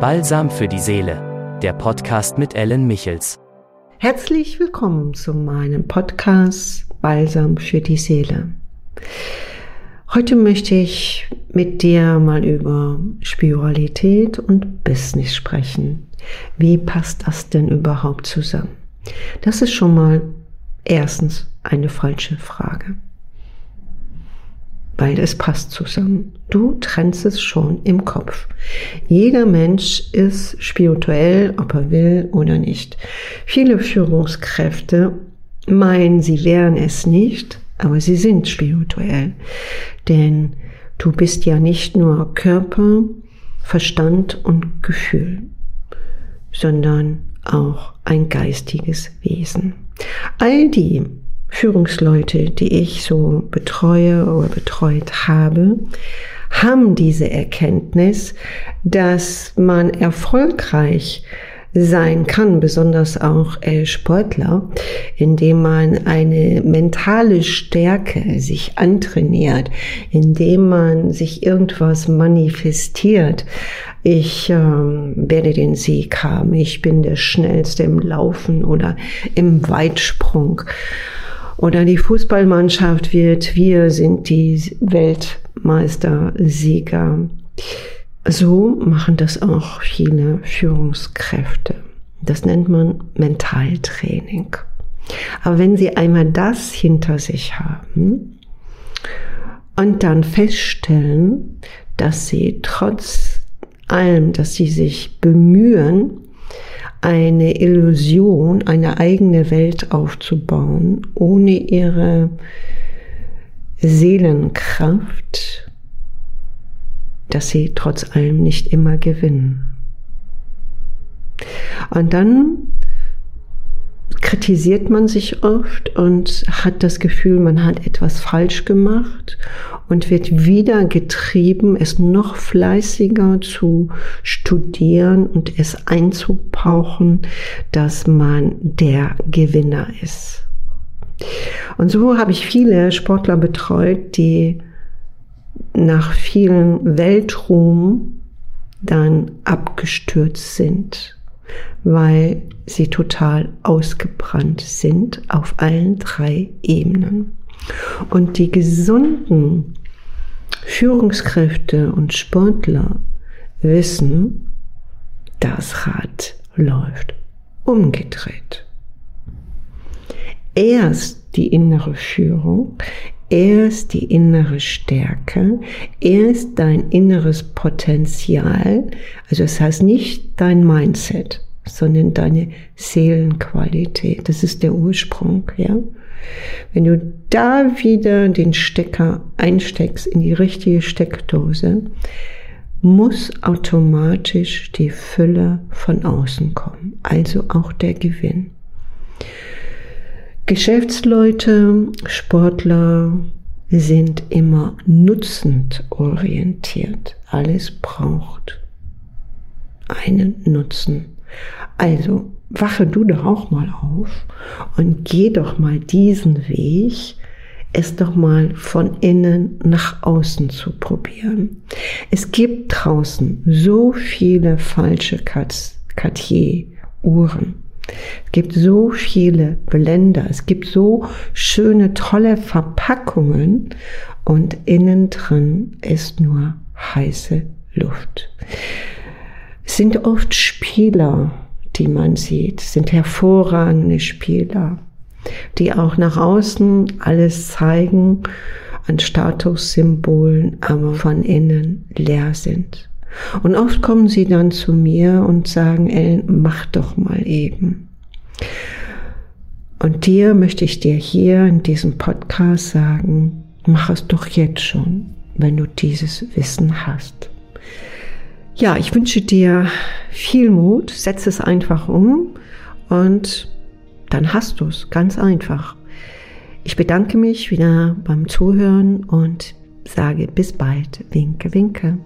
Balsam für die Seele, der Podcast mit Ellen Michels. Herzlich willkommen zu meinem Podcast Balsam für die Seele. Heute möchte ich mit dir mal über Spiritualität und Business sprechen. Wie passt das denn überhaupt zusammen? Das ist schon mal erstens eine falsche Frage weil es passt zusammen. Du trennst es schon im Kopf. Jeder Mensch ist spirituell, ob er will oder nicht. Viele Führungskräfte meinen, sie wären es nicht, aber sie sind spirituell. Denn du bist ja nicht nur Körper, Verstand und Gefühl, sondern auch ein geistiges Wesen. All die Führungsleute, die ich so betreue oder betreut habe, haben diese Erkenntnis, dass man erfolgreich sein kann, besonders auch als Sportler, indem man eine mentale Stärke sich antrainiert, indem man sich irgendwas manifestiert. Ich ähm, werde den Sieg haben, ich bin der Schnellste im Laufen oder im Weitsprung oder die Fußballmannschaft wird, wir sind die Weltmeistersieger. So machen das auch viele Führungskräfte. Das nennt man Mentaltraining. Aber wenn Sie einmal das hinter sich haben und dann feststellen, dass Sie trotz allem, dass Sie sich bemühen, eine Illusion, eine eigene Welt aufzubauen, ohne ihre Seelenkraft, dass sie trotz allem nicht immer gewinnen. Und dann kritisiert man sich oft und hat das Gefühl, man hat etwas falsch gemacht und wird wieder getrieben, es noch fleißiger zu studieren und es einzupauchen, dass man der Gewinner ist. Und so habe ich viele Sportler betreut, die nach vielen Weltruhm dann abgestürzt sind weil sie total ausgebrannt sind auf allen drei Ebenen. Und die gesunden Führungskräfte und Sportler wissen, das Rad läuft umgedreht. Erst die innere Führung, erst die innere Stärke, erst dein inneres Potenzial, also das heißt nicht dein Mindset, sondern deine Seelenqualität. Das ist der Ursprung, ja. Wenn du da wieder den Stecker einsteckst in die richtige Steckdose, muss automatisch die Fülle von außen kommen, also auch der Gewinn. Geschäftsleute, Sportler sind immer nutzend orientiert. Alles braucht einen Nutzen. Also wache du doch auch mal auf und geh doch mal diesen Weg, es doch mal von innen nach außen zu probieren. Es gibt draußen so viele falsche Cartier-Uhren. Es gibt so viele Blender, es gibt so schöne, tolle Verpackungen und innen drin ist nur heiße Luft. Es sind oft Spieler, die man sieht, es sind hervorragende Spieler, die auch nach außen alles zeigen an Statussymbolen, aber von innen leer sind. Und oft kommen sie dann zu mir und sagen, Ellen, mach doch mal eben. Und dir möchte ich dir hier in diesem Podcast sagen, mach es doch jetzt schon, wenn du dieses Wissen hast. Ja, ich wünsche dir viel Mut, setz es einfach um und dann hast du es ganz einfach. Ich bedanke mich wieder beim Zuhören und sage bis bald. Winke, winke.